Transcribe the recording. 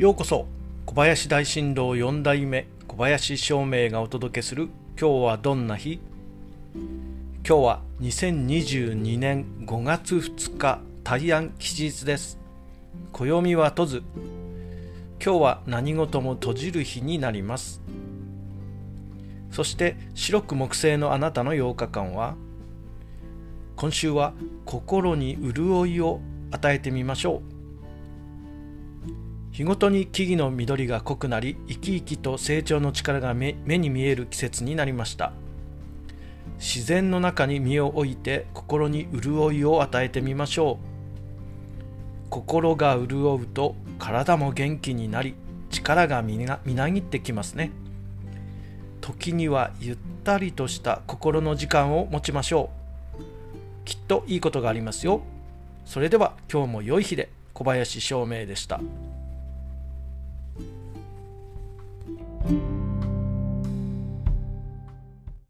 ようこそ小林大震動4代目小林照明がお届けする今日はどんな日？今日は2022年5月2日大安吉日です。暦は問ず。今日は何事も閉じる日になります。そして白く木星のあなたの8日間は今週は心に潤いを与えてみましょう。日ごとに木々の緑が濃くなり生き生きと成長の力が目に見える季節になりました。自然の中に身を置いて心に潤いを与えてみましょう。心が潤うと体も元気になり力がみなぎってきますね。時にはゆったりとした心の時間を持ちましょう。きっといいことがありますよ。それでは今日も良い日で小林照明でした。Thank you